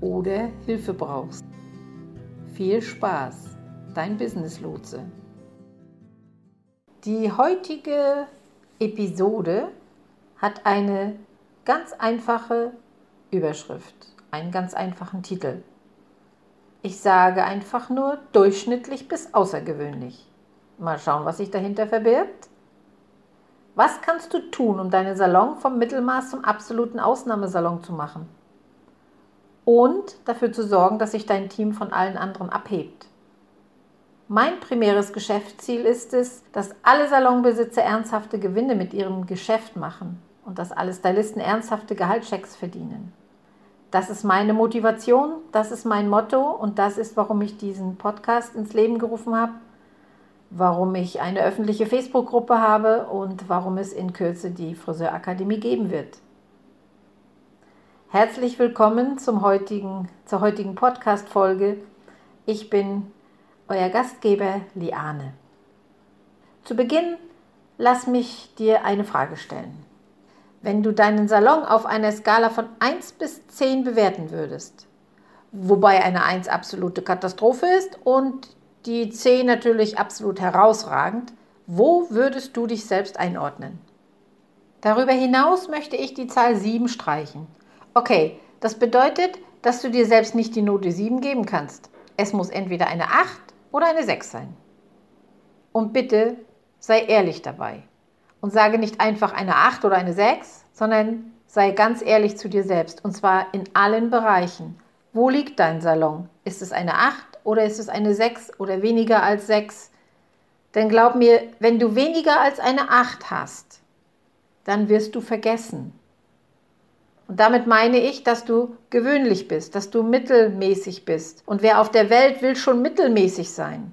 oder Hilfe brauchst. Viel Spaß, dein Business Lotse. Die heutige Episode hat eine ganz einfache Überschrift, einen ganz einfachen Titel. Ich sage einfach nur durchschnittlich bis außergewöhnlich. Mal schauen, was sich dahinter verbirgt. Was kannst du tun, um deinen Salon vom Mittelmaß zum absoluten Ausnahmesalon zu machen? Und dafür zu sorgen, dass sich dein Team von allen anderen abhebt. Mein primäres Geschäftsziel ist es, dass alle Salonbesitzer ernsthafte Gewinne mit ihrem Geschäft machen und dass alle Stylisten ernsthafte Gehaltschecks verdienen. Das ist meine Motivation, das ist mein Motto und das ist, warum ich diesen Podcast ins Leben gerufen habe, warum ich eine öffentliche Facebook-Gruppe habe und warum es in Kürze die Friseurakademie geben wird. Herzlich willkommen zum heutigen, zur heutigen Podcast-Folge. Ich bin euer Gastgeber Liane. Zu Beginn lass mich dir eine Frage stellen. Wenn du deinen Salon auf einer Skala von 1 bis 10 bewerten würdest, wobei eine 1 absolute Katastrophe ist und die 10 natürlich absolut herausragend, wo würdest du dich selbst einordnen? Darüber hinaus möchte ich die Zahl 7 streichen Okay, das bedeutet, dass du dir selbst nicht die Note 7 geben kannst. Es muss entweder eine 8 oder eine 6 sein. Und bitte sei ehrlich dabei und sage nicht einfach eine 8 oder eine 6, sondern sei ganz ehrlich zu dir selbst und zwar in allen Bereichen. Wo liegt dein Salon? Ist es eine 8 oder ist es eine 6 oder weniger als 6? Denn glaub mir, wenn du weniger als eine 8 hast, dann wirst du vergessen. Und damit meine ich, dass du gewöhnlich bist, dass du mittelmäßig bist. Und wer auf der Welt will schon mittelmäßig sein?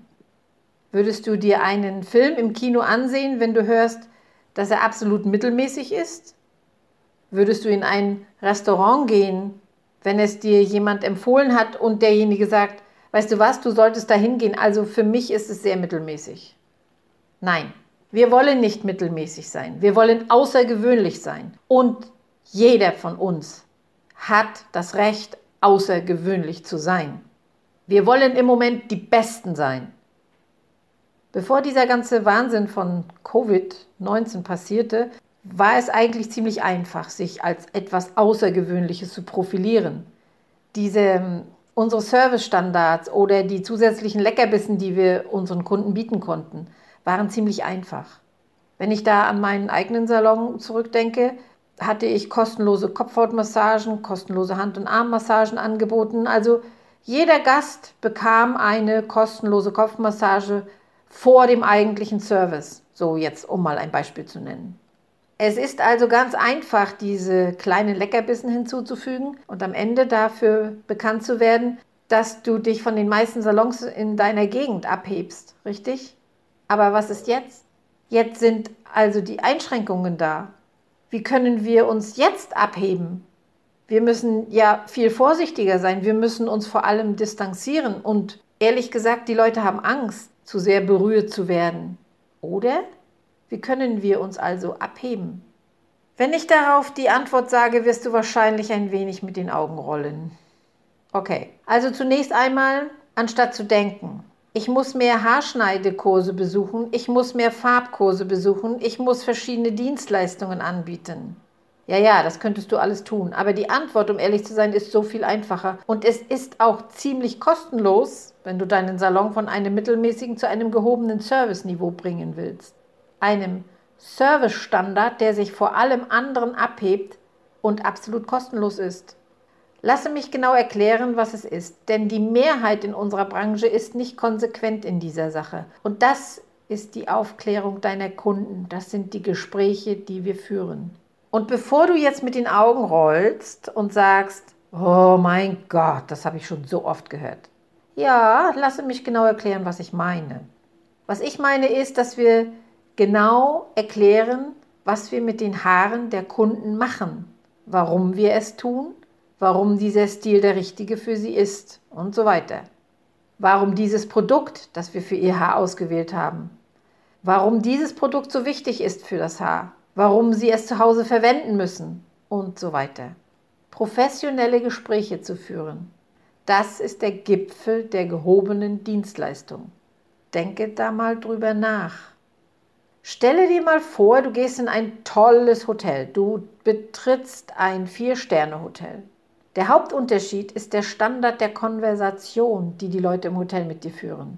Würdest du dir einen Film im Kino ansehen, wenn du hörst, dass er absolut mittelmäßig ist? Würdest du in ein Restaurant gehen, wenn es dir jemand empfohlen hat und derjenige sagt, weißt du was, du solltest da hingehen, also für mich ist es sehr mittelmäßig? Nein, wir wollen nicht mittelmäßig sein, wir wollen außergewöhnlich sein. Und jeder von uns hat das Recht, außergewöhnlich zu sein. Wir wollen im Moment die Besten sein. Bevor dieser ganze Wahnsinn von Covid-19 passierte, war es eigentlich ziemlich einfach, sich als etwas Außergewöhnliches zu profilieren. Diese, unsere Servicestandards oder die zusätzlichen Leckerbissen, die wir unseren Kunden bieten konnten, waren ziemlich einfach. Wenn ich da an meinen eigenen Salon zurückdenke, hatte ich kostenlose Kopfhautmassagen, kostenlose Hand- und Armmassagen angeboten. Also jeder Gast bekam eine kostenlose Kopfmassage vor dem eigentlichen Service. So jetzt, um mal ein Beispiel zu nennen. Es ist also ganz einfach, diese kleinen Leckerbissen hinzuzufügen und am Ende dafür bekannt zu werden, dass du dich von den meisten Salons in deiner Gegend abhebst, richtig? Aber was ist jetzt? Jetzt sind also die Einschränkungen da. Wie können wir uns jetzt abheben? Wir müssen ja viel vorsichtiger sein. Wir müssen uns vor allem distanzieren. Und ehrlich gesagt, die Leute haben Angst, zu sehr berührt zu werden. Oder? Wie können wir uns also abheben? Wenn ich darauf die Antwort sage, wirst du wahrscheinlich ein wenig mit den Augen rollen. Okay, also zunächst einmal, anstatt zu denken, ich muss mehr Haarschneidekurse besuchen, ich muss mehr Farbkurse besuchen, ich muss verschiedene Dienstleistungen anbieten. Ja, ja, das könntest du alles tun. Aber die Antwort, um ehrlich zu sein, ist so viel einfacher. Und es ist auch ziemlich kostenlos, wenn du deinen Salon von einem mittelmäßigen zu einem gehobenen Serviceniveau bringen willst. Einem Servicestandard, der sich vor allem anderen abhebt und absolut kostenlos ist. Lasse mich genau erklären, was es ist, denn die Mehrheit in unserer Branche ist nicht konsequent in dieser Sache. Und das ist die Aufklärung deiner Kunden, das sind die Gespräche, die wir führen. Und bevor du jetzt mit den Augen rollst und sagst, oh mein Gott, das habe ich schon so oft gehört. Ja, lasse mich genau erklären, was ich meine. Was ich meine ist, dass wir genau erklären, was wir mit den Haaren der Kunden machen, warum wir es tun, warum dieser Stil der richtige für sie ist und so weiter. Warum dieses Produkt, das wir für ihr Haar ausgewählt haben, warum dieses Produkt so wichtig ist für das Haar warum sie es zu Hause verwenden müssen und so weiter. Professionelle Gespräche zu führen, das ist der Gipfel der gehobenen Dienstleistung. Denke da mal drüber nach. Stelle dir mal vor, du gehst in ein tolles Hotel, du betrittst ein Vier-Sterne-Hotel. Der Hauptunterschied ist der Standard der Konversation, die die Leute im Hotel mit dir führen.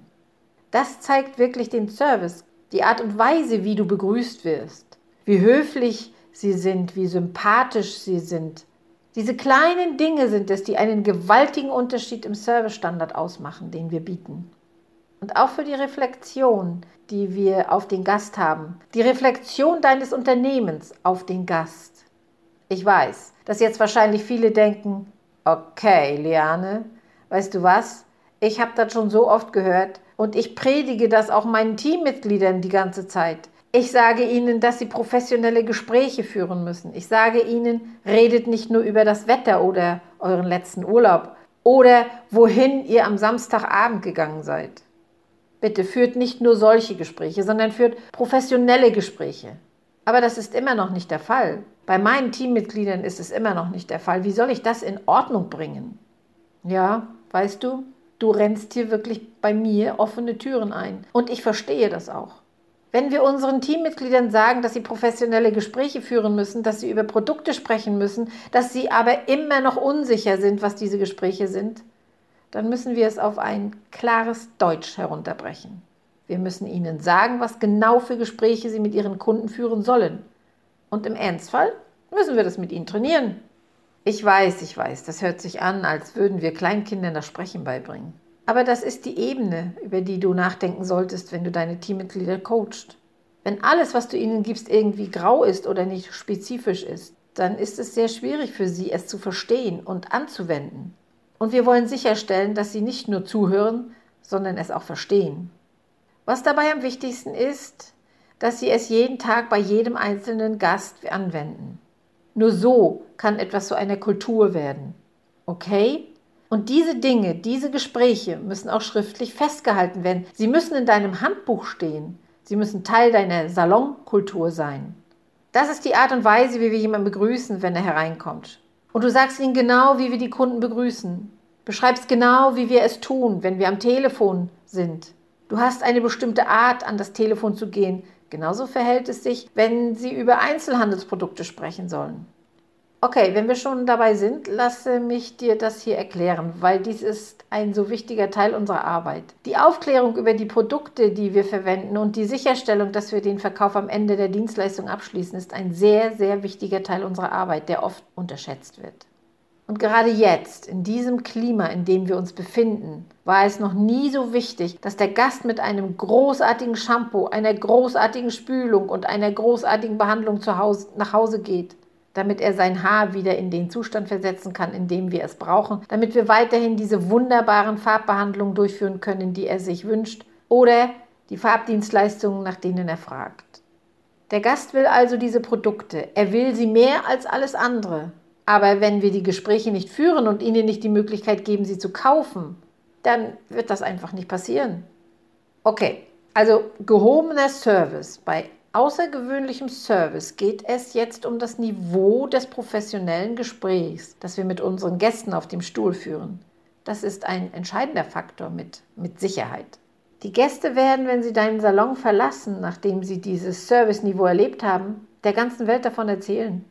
Das zeigt wirklich den Service, die Art und Weise, wie du begrüßt wirst wie höflich sie sind, wie sympathisch sie sind. Diese kleinen Dinge sind es, die einen gewaltigen Unterschied im Servicestandard ausmachen, den wir bieten. Und auch für die Reflexion, die wir auf den Gast haben. Die Reflexion deines Unternehmens auf den Gast. Ich weiß, dass jetzt wahrscheinlich viele denken, okay, Liane, weißt du was? Ich habe das schon so oft gehört und ich predige das auch meinen Teammitgliedern die ganze Zeit. Ich sage Ihnen, dass Sie professionelle Gespräche führen müssen. Ich sage Ihnen, redet nicht nur über das Wetter oder euren letzten Urlaub oder wohin ihr am Samstagabend gegangen seid. Bitte führt nicht nur solche Gespräche, sondern führt professionelle Gespräche. Aber das ist immer noch nicht der Fall. Bei meinen Teammitgliedern ist es immer noch nicht der Fall. Wie soll ich das in Ordnung bringen? Ja, weißt du, du rennst hier wirklich bei mir offene Türen ein. Und ich verstehe das auch. Wenn wir unseren Teammitgliedern sagen, dass sie professionelle Gespräche führen müssen, dass sie über Produkte sprechen müssen, dass sie aber immer noch unsicher sind, was diese Gespräche sind, dann müssen wir es auf ein klares Deutsch herunterbrechen. Wir müssen ihnen sagen, was genau für Gespräche sie mit ihren Kunden führen sollen. Und im Ernstfall müssen wir das mit ihnen trainieren. Ich weiß, ich weiß, das hört sich an, als würden wir Kleinkindern das Sprechen beibringen. Aber das ist die Ebene, über die du nachdenken solltest, wenn du deine Teammitglieder coachst. Wenn alles, was du ihnen gibst, irgendwie grau ist oder nicht spezifisch ist, dann ist es sehr schwierig für sie, es zu verstehen und anzuwenden. Und wir wollen sicherstellen, dass sie nicht nur zuhören, sondern es auch verstehen. Was dabei am wichtigsten ist, dass sie es jeden Tag bei jedem einzelnen Gast anwenden. Nur so kann etwas zu einer Kultur werden. Okay? Und diese Dinge, diese Gespräche müssen auch schriftlich festgehalten werden. Sie müssen in deinem Handbuch stehen. Sie müssen Teil deiner Salonkultur sein. Das ist die Art und Weise, wie wir jemanden begrüßen, wenn er hereinkommt. Und du sagst ihnen genau, wie wir die Kunden begrüßen. Beschreibst genau, wie wir es tun, wenn wir am Telefon sind. Du hast eine bestimmte Art, an das Telefon zu gehen. Genauso verhält es sich, wenn sie über Einzelhandelsprodukte sprechen sollen. Okay, wenn wir schon dabei sind, lasse mich dir das hier erklären, weil dies ist ein so wichtiger Teil unserer Arbeit. Die Aufklärung über die Produkte, die wir verwenden und die Sicherstellung, dass wir den Verkauf am Ende der Dienstleistung abschließen, ist ein sehr, sehr wichtiger Teil unserer Arbeit, der oft unterschätzt wird. Und gerade jetzt, in diesem Klima, in dem wir uns befinden, war es noch nie so wichtig, dass der Gast mit einem großartigen Shampoo, einer großartigen Spülung und einer großartigen Behandlung zu Hause, nach Hause geht damit er sein Haar wieder in den Zustand versetzen kann, in dem wir es brauchen, damit wir weiterhin diese wunderbaren Farbbehandlungen durchführen können, die er sich wünscht, oder die Farbdienstleistungen, nach denen er fragt. Der Gast will also diese Produkte, er will sie mehr als alles andere. Aber wenn wir die Gespräche nicht führen und ihnen nicht die Möglichkeit geben, sie zu kaufen, dann wird das einfach nicht passieren. Okay, also gehobener Service bei außergewöhnlichem Service geht es jetzt um das Niveau des professionellen Gesprächs, das wir mit unseren Gästen auf dem Stuhl führen. Das ist ein entscheidender Faktor mit, mit Sicherheit. Die Gäste werden, wenn sie deinen Salon verlassen, nachdem sie dieses Serviceniveau erlebt haben, der ganzen Welt davon erzählen.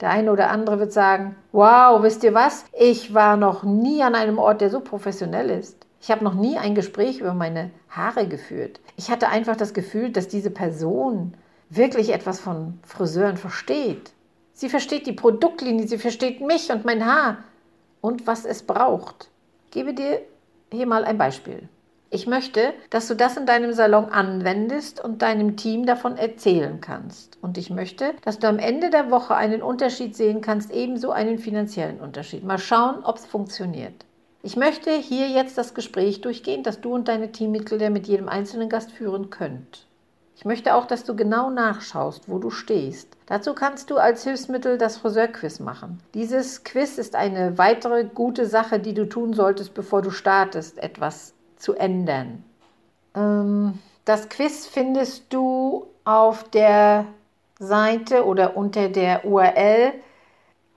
Der eine oder andere wird sagen, wow, wisst ihr was? Ich war noch nie an einem Ort, der so professionell ist. Ich habe noch nie ein Gespräch über meine Haare geführt. Ich hatte einfach das Gefühl, dass diese Person wirklich etwas von Friseuren versteht. Sie versteht die Produktlinie, sie versteht mich und mein Haar und was es braucht. Ich gebe dir hier mal ein Beispiel. Ich möchte, dass du das in deinem Salon anwendest und deinem Team davon erzählen kannst. Und ich möchte, dass du am Ende der Woche einen Unterschied sehen kannst, ebenso einen finanziellen Unterschied. Mal schauen, ob es funktioniert. Ich möchte hier jetzt das Gespräch durchgehen, das du und deine Teammitglieder mit jedem einzelnen Gast führen könnt. Ich möchte auch, dass du genau nachschaust, wo du stehst. Dazu kannst du als Hilfsmittel das Friseurquiz machen. Dieses Quiz ist eine weitere gute Sache, die du tun solltest, bevor du startest, etwas zu ändern. Ähm, das Quiz findest du auf der Seite oder unter der URL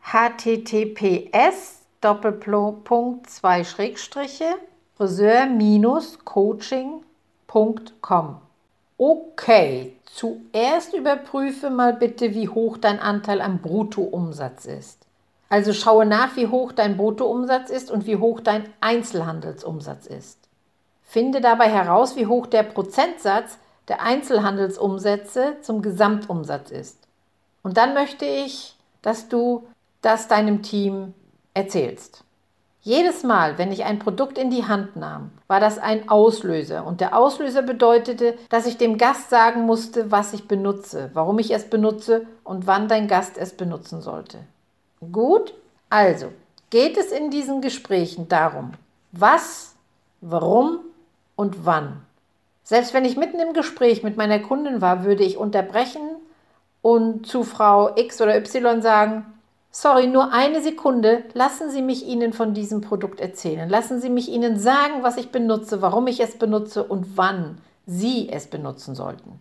https Doppelpunkt zwei Schrägstriche friseur-coaching.com. Okay, zuerst überprüfe mal bitte, wie hoch dein Anteil am Bruttoumsatz ist. Also schaue nach, wie hoch dein Bruttoumsatz ist und wie hoch dein Einzelhandelsumsatz ist. Finde dabei heraus, wie hoch der Prozentsatz der Einzelhandelsumsätze zum Gesamtumsatz ist. Und dann möchte ich, dass du das deinem Team erzählst. Jedes Mal, wenn ich ein Produkt in die Hand nahm, war das ein Auslöser. Und der Auslöser bedeutete, dass ich dem Gast sagen musste, was ich benutze, warum ich es benutze und wann dein Gast es benutzen sollte. Gut, also geht es in diesen Gesprächen darum, was, warum und wann. Selbst wenn ich mitten im Gespräch mit meiner Kundin war, würde ich unterbrechen und zu Frau X oder Y sagen, sorry, nur eine Sekunde, lassen Sie mich Ihnen von diesem Produkt erzählen. Lassen Sie mich Ihnen sagen, was ich benutze, warum ich es benutze und wann Sie es benutzen sollten.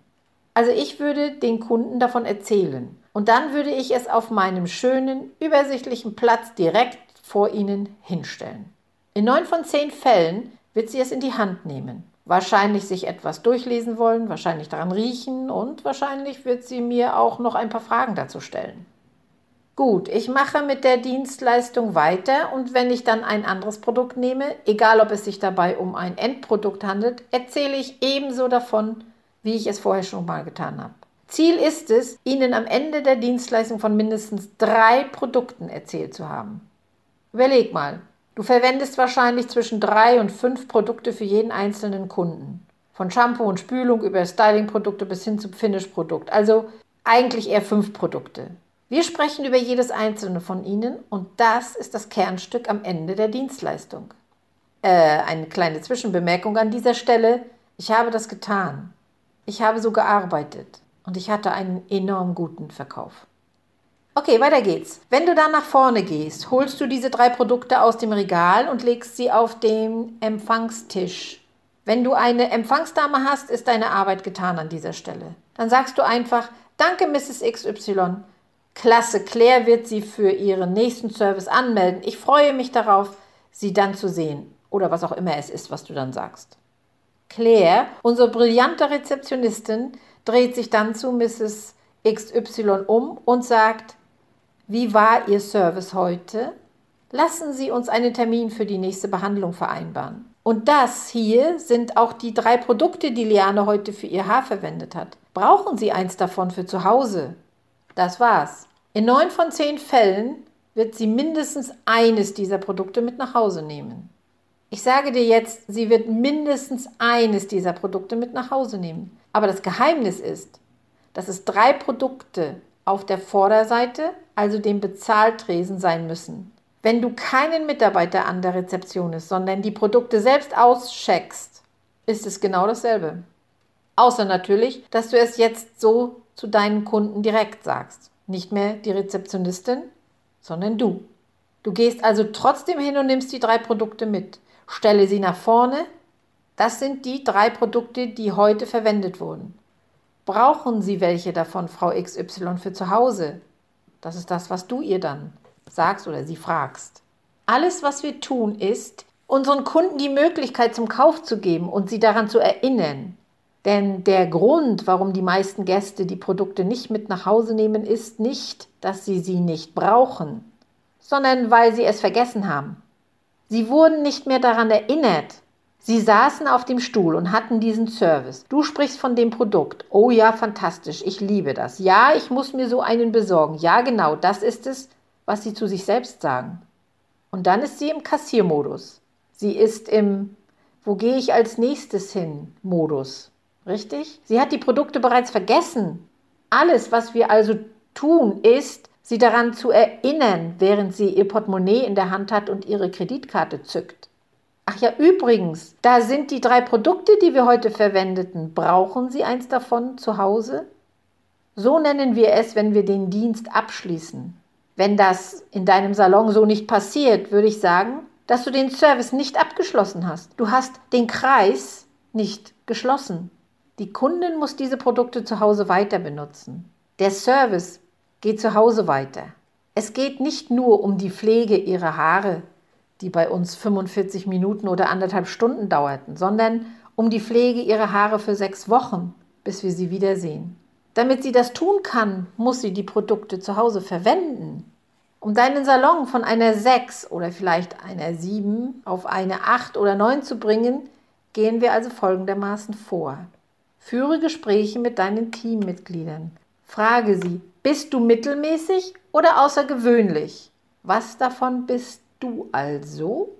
Also ich würde den Kunden davon erzählen und dann würde ich es auf meinem schönen, übersichtlichen Platz direkt vor Ihnen hinstellen. In neun von zehn Fällen wird sie es in die Hand nehmen. Wahrscheinlich sich etwas durchlesen wollen, wahrscheinlich daran riechen und wahrscheinlich wird sie mir auch noch ein paar Fragen dazu stellen. Gut, ich mache mit der Dienstleistung weiter und wenn ich dann ein anderes Produkt nehme, egal ob es sich dabei um ein Endprodukt handelt, erzähle ich ebenso davon, wie ich es vorher schon mal getan habe. Ziel ist es, Ihnen am Ende der Dienstleistung von mindestens drei Produkten erzählt zu haben. Überleg mal, Du verwendest wahrscheinlich zwischen drei und fünf Produkte für jeden einzelnen Kunden. Von Shampoo und Spülung über Stylingprodukte bis hin zum Finish-Produkt. Also eigentlich eher fünf Produkte. Wir sprechen über jedes einzelne von ihnen und das ist das Kernstück am Ende der Dienstleistung. Äh, eine kleine Zwischenbemerkung an dieser Stelle. Ich habe das getan. Ich habe so gearbeitet und ich hatte einen enorm guten Verkauf. Okay, weiter geht's. Wenn du dann nach vorne gehst, holst du diese drei Produkte aus dem Regal und legst sie auf den Empfangstisch. Wenn du eine Empfangsdame hast, ist deine Arbeit getan an dieser Stelle. Dann sagst du einfach, danke Mrs. XY. Klasse, Claire wird sie für ihren nächsten Service anmelden. Ich freue mich darauf, sie dann zu sehen. Oder was auch immer es ist, was du dann sagst. Claire, unsere brillante Rezeptionistin, dreht sich dann zu Mrs. XY um und sagt, wie war Ihr Service heute? Lassen Sie uns einen Termin für die nächste Behandlung vereinbaren. Und das hier sind auch die drei Produkte, die Liane heute für ihr Haar verwendet hat. Brauchen Sie eins davon für zu Hause? Das war's. In neun von zehn Fällen wird sie mindestens eines dieser Produkte mit nach Hause nehmen. Ich sage dir jetzt, sie wird mindestens eines dieser Produkte mit nach Hause nehmen. Aber das Geheimnis ist, dass es drei Produkte auf der Vorderseite, also dem Bezahltresen, sein müssen. Wenn du keinen Mitarbeiter an der Rezeption ist, sondern die Produkte selbst auscheckst, ist es genau dasselbe. Außer natürlich, dass du es jetzt so zu deinen Kunden direkt sagst. Nicht mehr die Rezeptionistin, sondern du. Du gehst also trotzdem hin und nimmst die drei Produkte mit. Stelle sie nach vorne. Das sind die drei Produkte, die heute verwendet wurden. Brauchen Sie welche davon, Frau XY, für zu Hause? Das ist das, was du ihr dann sagst oder sie fragst. Alles, was wir tun, ist, unseren Kunden die Möglichkeit zum Kauf zu geben und sie daran zu erinnern. Denn der Grund, warum die meisten Gäste die Produkte nicht mit nach Hause nehmen, ist nicht, dass sie sie nicht brauchen, sondern weil sie es vergessen haben. Sie wurden nicht mehr daran erinnert. Sie saßen auf dem Stuhl und hatten diesen Service. Du sprichst von dem Produkt. Oh ja, fantastisch, ich liebe das. Ja, ich muss mir so einen besorgen. Ja, genau, das ist es, was sie zu sich selbst sagen. Und dann ist sie im Kassiermodus. Sie ist im Wo gehe ich als nächstes hin Modus. Richtig? Sie hat die Produkte bereits vergessen. Alles, was wir also tun, ist, sie daran zu erinnern, während sie ihr Portemonnaie in der Hand hat und ihre Kreditkarte zückt. Ach ja, übrigens, da sind die drei Produkte, die wir heute verwendeten. Brauchen Sie eins davon zu Hause? So nennen wir es, wenn wir den Dienst abschließen. Wenn das in deinem Salon so nicht passiert, würde ich sagen, dass du den Service nicht abgeschlossen hast. Du hast den Kreis nicht geschlossen. Die Kundin muss diese Produkte zu Hause weiter benutzen. Der Service geht zu Hause weiter. Es geht nicht nur um die Pflege ihrer Haare, die bei uns 45 Minuten oder anderthalb Stunden dauerten, sondern um die Pflege ihrer Haare für sechs Wochen, bis wir sie wiedersehen. Damit sie das tun kann, muss sie die Produkte zu Hause verwenden. Um deinen Salon von einer 6 oder vielleicht einer 7 auf eine 8 oder 9 zu bringen, gehen wir also folgendermaßen vor. Führe Gespräche mit deinen Teammitgliedern. Frage sie, bist du mittelmäßig oder außergewöhnlich? Was davon bist du also?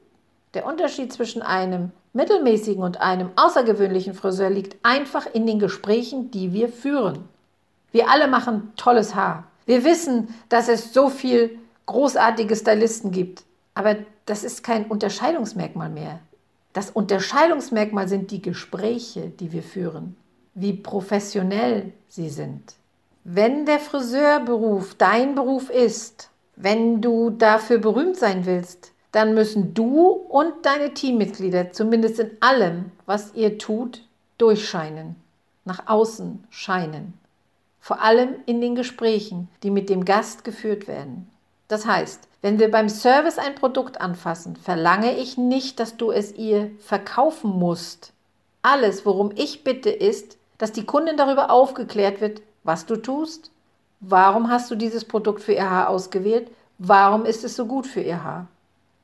Der Unterschied zwischen einem mittelmäßigen und einem außergewöhnlichen Friseur liegt einfach in den Gesprächen, die wir führen. Wir alle machen tolles Haar. Wir wissen, dass es so viel großartige Stylisten gibt, aber das ist kein Unterscheidungsmerkmal mehr. Das Unterscheidungsmerkmal sind die Gespräche, die wir führen wie professionell sie sind. Wenn der Friseurberuf dein Beruf ist, wenn du dafür berühmt sein willst, dann müssen du und deine Teammitglieder zumindest in allem, was ihr tut, durchscheinen, nach außen scheinen. Vor allem in den Gesprächen, die mit dem Gast geführt werden. Das heißt, wenn wir beim Service ein Produkt anfassen, verlange ich nicht, dass du es ihr verkaufen musst. Alles, worum ich bitte, ist, dass die Kundin darüber aufgeklärt wird, was du tust, warum hast du dieses Produkt für ihr Haar ausgewählt, warum ist es so gut für ihr Haar.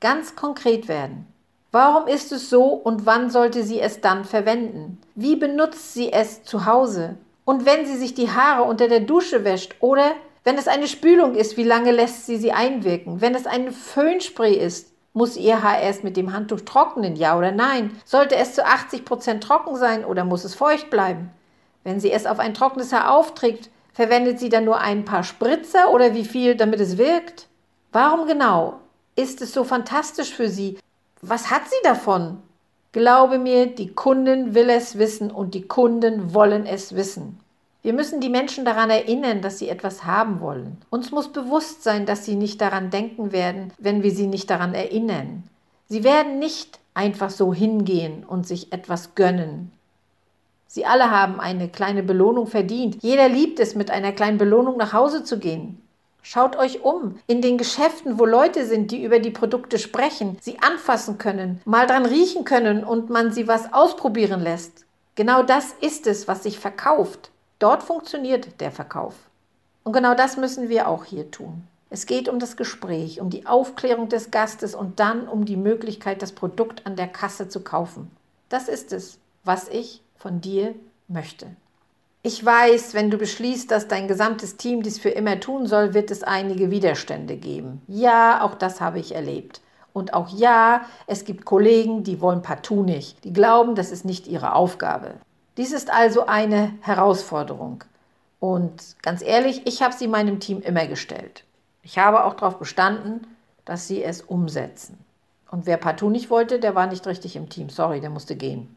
Ganz konkret werden. Warum ist es so und wann sollte sie es dann verwenden? Wie benutzt sie es zu Hause? Und wenn sie sich die Haare unter der Dusche wäscht oder wenn es eine Spülung ist, wie lange lässt sie sie einwirken? Wenn es ein Föhnspray ist, muss Ihr Haar erst mit dem Handtuch trocknen, ja oder nein? Sollte es zu 80 Prozent trocken sein oder muss es feucht bleiben? Wenn sie es auf ein trockenes Haar aufträgt, verwendet sie dann nur ein paar Spritzer oder wie viel, damit es wirkt? Warum genau? Ist es so fantastisch für sie? Was hat sie davon? Glaube mir, die Kunden will es wissen und die Kunden wollen es wissen. Wir müssen die Menschen daran erinnern, dass sie etwas haben wollen. Uns muss bewusst sein, dass sie nicht daran denken werden, wenn wir sie nicht daran erinnern. Sie werden nicht einfach so hingehen und sich etwas gönnen. Sie alle haben eine kleine Belohnung verdient. Jeder liebt es, mit einer kleinen Belohnung nach Hause zu gehen. Schaut euch um. In den Geschäften, wo Leute sind, die über die Produkte sprechen, sie anfassen können, mal dran riechen können und man sie was ausprobieren lässt. Genau das ist es, was sich verkauft. Dort funktioniert der Verkauf. Und genau das müssen wir auch hier tun. Es geht um das Gespräch, um die Aufklärung des Gastes und dann um die Möglichkeit, das Produkt an der Kasse zu kaufen. Das ist es, was ich von dir möchte. Ich weiß, wenn du beschließt, dass dein gesamtes Team dies für immer tun soll, wird es einige Widerstände geben. Ja, auch das habe ich erlebt. Und auch ja, es gibt Kollegen, die wollen partout nicht. Die glauben, das ist nicht ihre Aufgabe. Dies ist also eine Herausforderung. Und ganz ehrlich, ich habe sie meinem Team immer gestellt. Ich habe auch darauf bestanden, dass sie es umsetzen. Und wer partout nicht wollte, der war nicht richtig im Team. Sorry, der musste gehen.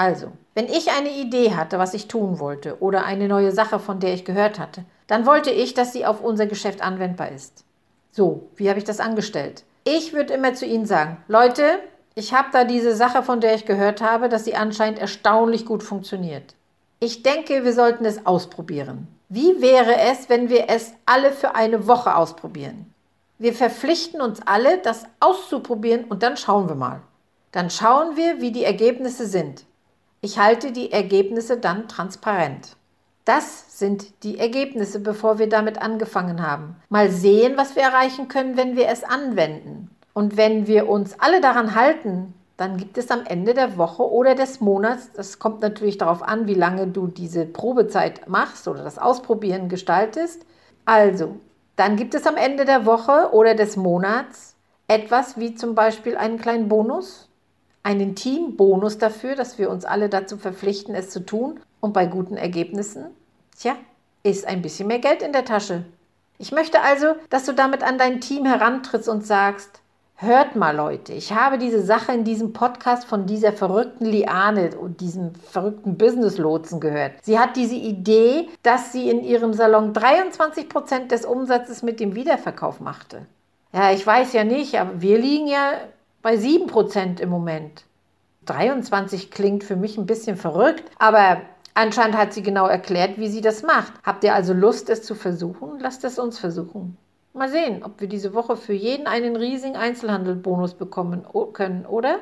Also, wenn ich eine Idee hatte, was ich tun wollte, oder eine neue Sache, von der ich gehört hatte, dann wollte ich, dass sie auf unser Geschäft anwendbar ist. So, wie habe ich das angestellt? Ich würde immer zu Ihnen sagen, Leute, ich habe da diese Sache, von der ich gehört habe, dass sie anscheinend erstaunlich gut funktioniert. Ich denke, wir sollten es ausprobieren. Wie wäre es, wenn wir es alle für eine Woche ausprobieren? Wir verpflichten uns alle, das auszuprobieren und dann schauen wir mal. Dann schauen wir, wie die Ergebnisse sind. Ich halte die Ergebnisse dann transparent. Das sind die Ergebnisse, bevor wir damit angefangen haben. Mal sehen, was wir erreichen können, wenn wir es anwenden. Und wenn wir uns alle daran halten, dann gibt es am Ende der Woche oder des Monats, das kommt natürlich darauf an, wie lange du diese Probezeit machst oder das Ausprobieren gestaltest. Also, dann gibt es am Ende der Woche oder des Monats etwas wie zum Beispiel einen kleinen Bonus, einen Teambonus dafür, dass wir uns alle dazu verpflichten, es zu tun. Und bei guten Ergebnissen, tja, ist ein bisschen mehr Geld in der Tasche. Ich möchte also, dass du damit an dein Team herantrittst und sagst, Hört mal, Leute, ich habe diese Sache in diesem Podcast von dieser verrückten Liane und diesem verrückten Business-Lotsen gehört. Sie hat diese Idee, dass sie in ihrem Salon 23 Prozent des Umsatzes mit dem Wiederverkauf machte. Ja, ich weiß ja nicht, aber wir liegen ja bei 7 Prozent im Moment. 23 klingt für mich ein bisschen verrückt, aber anscheinend hat sie genau erklärt, wie sie das macht. Habt ihr also Lust, es zu versuchen? Lasst es uns versuchen. Mal sehen, ob wir diese Woche für jeden einen riesigen Einzelhandelbonus bekommen können, oder?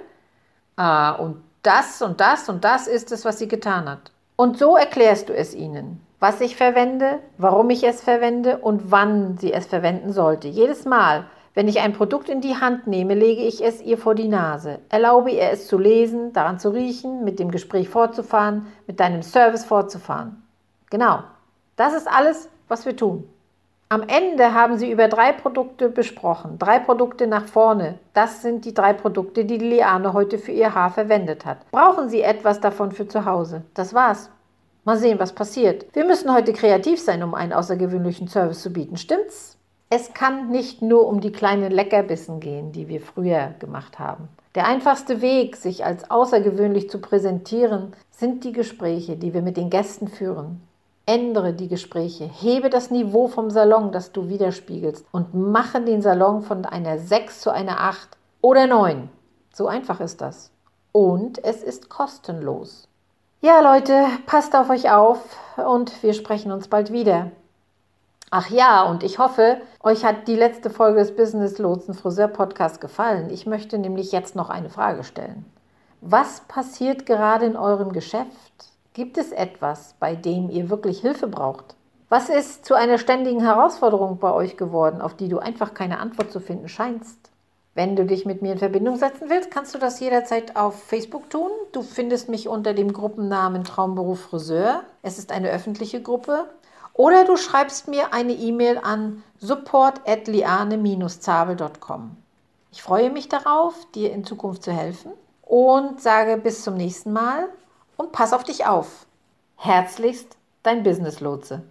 Ah, und das und das und das ist es, was sie getan hat. Und so erklärst du es ihnen, was ich verwende, warum ich es verwende und wann sie es verwenden sollte. Jedes Mal, wenn ich ein Produkt in die Hand nehme, lege ich es ihr vor die Nase, erlaube ihr es zu lesen, daran zu riechen, mit dem Gespräch fortzufahren, mit deinem Service fortzufahren. Genau, das ist alles, was wir tun. Am Ende haben sie über drei Produkte besprochen. Drei Produkte nach vorne. Das sind die drei Produkte, die Liane heute für ihr Haar verwendet hat. Brauchen Sie etwas davon für zu Hause? Das war's. Mal sehen, was passiert. Wir müssen heute kreativ sein, um einen außergewöhnlichen Service zu bieten. Stimmt's? Es kann nicht nur um die kleinen Leckerbissen gehen, die wir früher gemacht haben. Der einfachste Weg, sich als außergewöhnlich zu präsentieren, sind die Gespräche, die wir mit den Gästen führen. Ändere die Gespräche, hebe das Niveau vom Salon, das du widerspiegelst und mache den Salon von einer 6 zu einer 8 oder 9. So einfach ist das. Und es ist kostenlos. Ja, Leute, passt auf euch auf und wir sprechen uns bald wieder. Ach ja, und ich hoffe, euch hat die letzte Folge des Business Lotsen Friseur Podcast gefallen. Ich möchte nämlich jetzt noch eine Frage stellen. Was passiert gerade in eurem Geschäft? Gibt es etwas, bei dem ihr wirklich Hilfe braucht? Was ist zu einer ständigen Herausforderung bei euch geworden, auf die du einfach keine Antwort zu finden scheinst? Wenn du dich mit mir in Verbindung setzen willst, kannst du das jederzeit auf Facebook tun. Du findest mich unter dem Gruppennamen Traumberuf Friseur. Es ist eine öffentliche Gruppe. Oder du schreibst mir eine E-Mail an support@liane-zabel.com. Ich freue mich darauf, dir in Zukunft zu helfen und sage bis zum nächsten Mal und pass auf dich auf. Herzlichst, dein Business Lotse.